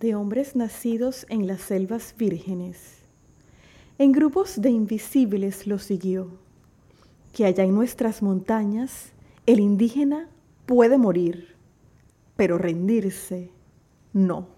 de hombres nacidos en las selvas vírgenes. En grupos de invisibles lo siguió, que allá en nuestras montañas el indígena puede morir, pero rendirse no.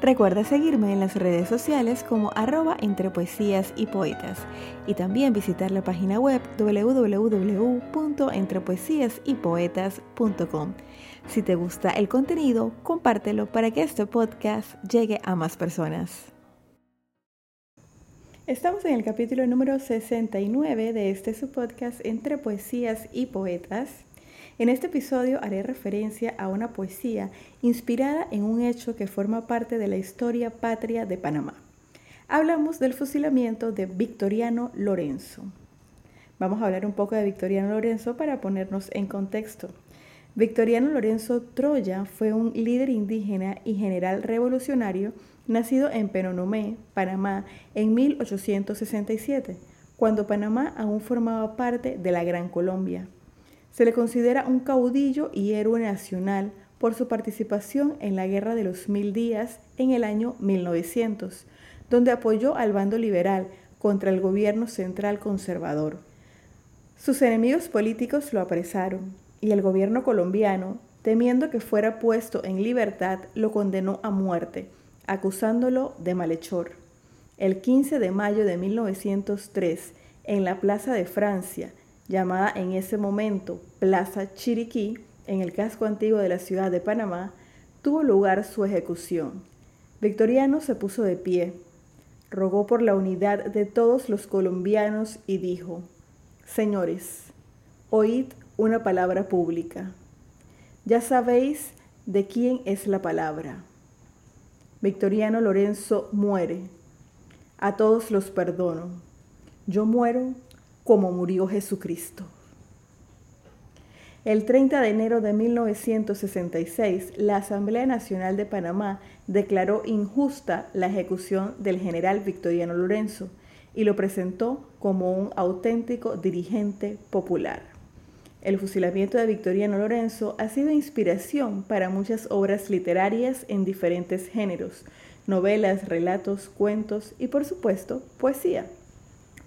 Recuerda seguirme en las redes sociales como arroba entre poesías y poetas y también visitar la página web www.entrepoesiasypoetas.com. Si te gusta el contenido, compártelo para que este podcast llegue a más personas. Estamos en el capítulo número 69 de este su podcast Entre Poesías y Poetas. En este episodio haré referencia a una poesía inspirada en un hecho que forma parte de la historia patria de Panamá. Hablamos del fusilamiento de Victoriano Lorenzo. Vamos a hablar un poco de Victoriano Lorenzo para ponernos en contexto. Victoriano Lorenzo Troya fue un líder indígena y general revolucionario nacido en Penonomé, Panamá, en 1867, cuando Panamá aún formaba parte de la Gran Colombia. Se le considera un caudillo y héroe nacional por su participación en la Guerra de los Mil Días en el año 1900, donde apoyó al bando liberal contra el gobierno central conservador. Sus enemigos políticos lo apresaron, y el gobierno colombiano, temiendo que fuera puesto en libertad, lo condenó a muerte, acusándolo de malhechor. El 15 de mayo de 1903, en la Plaza de Francia, llamada en ese momento Plaza Chiriquí, en el casco antiguo de la ciudad de Panamá, tuvo lugar su ejecución. Victoriano se puso de pie, rogó por la unidad de todos los colombianos y dijo, Señores, oíd una palabra pública. Ya sabéis de quién es la palabra. Victoriano Lorenzo muere. A todos los perdono. Yo muero como murió Jesucristo. El 30 de enero de 1966, la Asamblea Nacional de Panamá declaró injusta la ejecución del general Victoriano Lorenzo y lo presentó como un auténtico dirigente popular. El fusilamiento de Victoriano Lorenzo ha sido inspiración para muchas obras literarias en diferentes géneros, novelas, relatos, cuentos y por supuesto poesía.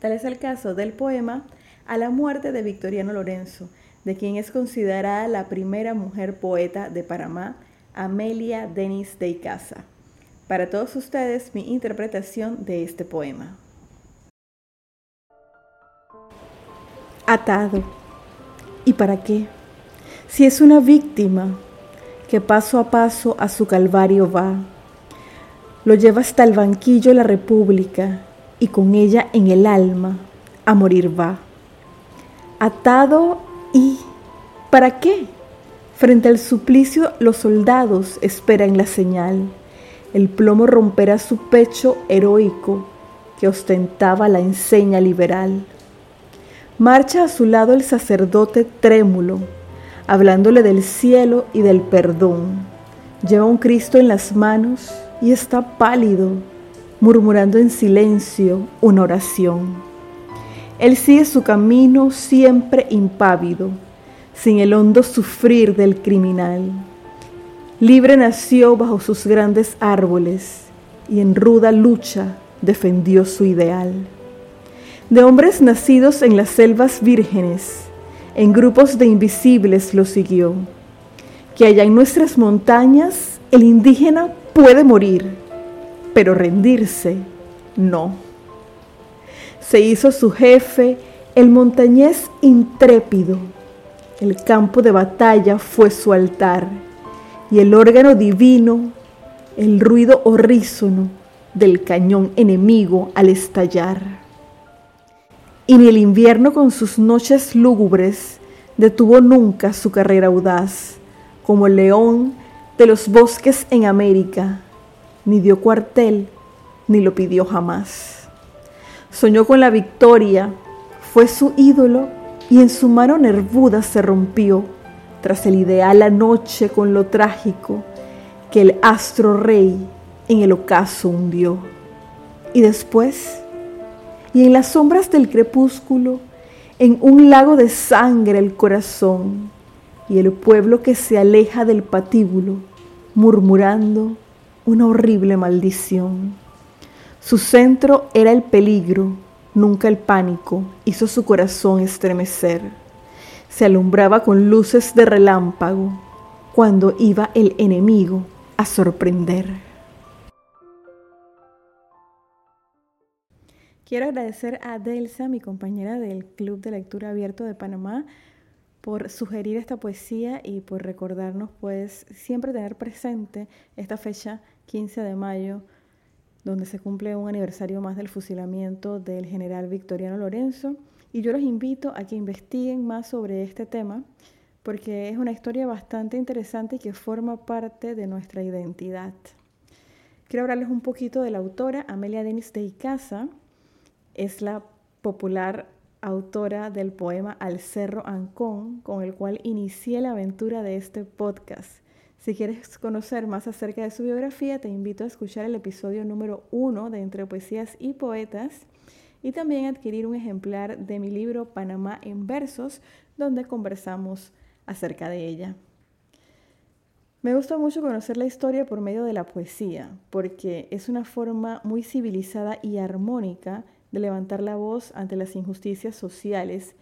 Tal es el caso del poema A la muerte de Victoriano Lorenzo, de quien es considerada la primera mujer poeta de Panamá, Amelia Denis de Icaza. Para todos ustedes mi interpretación de este poema. Atado ¿Y para qué? Si es una víctima que paso a paso a su calvario va, lo lleva hasta el banquillo la República y con ella en el alma a morir va. Atado y ¿para qué? Frente al suplicio los soldados esperan la señal. El plomo romperá su pecho heroico que ostentaba la enseña liberal. Marcha a su lado el sacerdote trémulo, hablándole del cielo y del perdón. Lleva un Cristo en las manos y está pálido, murmurando en silencio una oración. Él sigue su camino siempre impávido, sin el hondo sufrir del criminal. Libre nació bajo sus grandes árboles y en ruda lucha defendió su ideal de hombres nacidos en las selvas vírgenes, en grupos de invisibles lo siguió, que allá en nuestras montañas el indígena puede morir, pero rendirse no. Se hizo su jefe el montañés intrépido, el campo de batalla fue su altar, y el órgano divino, el ruido horrísono del cañón enemigo al estallar y ni el invierno con sus noches lúgubres detuvo nunca su carrera audaz, como el león de los bosques en América, ni dio cuartel, ni lo pidió jamás. Soñó con la victoria, fue su ídolo y en su mano nervuda se rompió tras el ideal anoche con lo trágico que el astro rey en el ocaso hundió. Y después, y en las sombras del crepúsculo, en un lago de sangre el corazón, y el pueblo que se aleja del patíbulo, murmurando una horrible maldición. Su centro era el peligro, nunca el pánico, hizo su corazón estremecer. Se alumbraba con luces de relámpago cuando iba el enemigo a sorprender. Quiero agradecer a Delsa, mi compañera del Club de Lectura Abierto de Panamá, por sugerir esta poesía y por recordarnos pues siempre tener presente esta fecha 15 de mayo donde se cumple un aniversario más del fusilamiento del general Victoriano Lorenzo y yo los invito a que investiguen más sobre este tema porque es una historia bastante interesante y que forma parte de nuestra identidad. Quiero hablarles un poquito de la autora Amelia Denis de Icaza. Es la popular autora del poema Al Cerro Ancón, con el cual inicié la aventura de este podcast. Si quieres conocer más acerca de su biografía, te invito a escuchar el episodio número uno de Entre Poesías y Poetas y también adquirir un ejemplar de mi libro Panamá en versos, donde conversamos acerca de ella. Me gusta mucho conocer la historia por medio de la poesía, porque es una forma muy civilizada y armónica de levantar la voz ante las injusticias sociales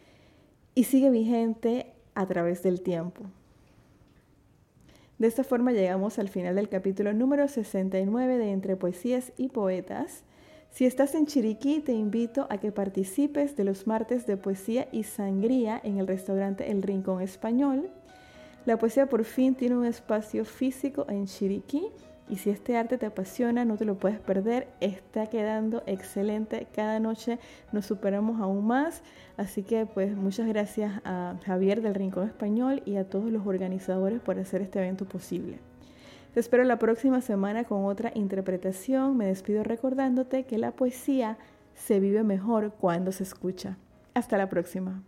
y sigue vigente a través del tiempo. De esta forma llegamos al final del capítulo número 69 de Entre Poesías y Poetas. Si estás en Chiriquí, te invito a que participes de los martes de poesía y sangría en el restaurante El Rincón Español. La poesía por fin tiene un espacio físico en Chiriquí y si este arte te apasiona, no te lo puedes perder. Está quedando excelente. Cada noche nos superamos aún más. Así que pues muchas gracias a Javier del Rincón Español y a todos los organizadores por hacer este evento posible. Te espero la próxima semana con otra interpretación. Me despido recordándote que la poesía se vive mejor cuando se escucha. Hasta la próxima.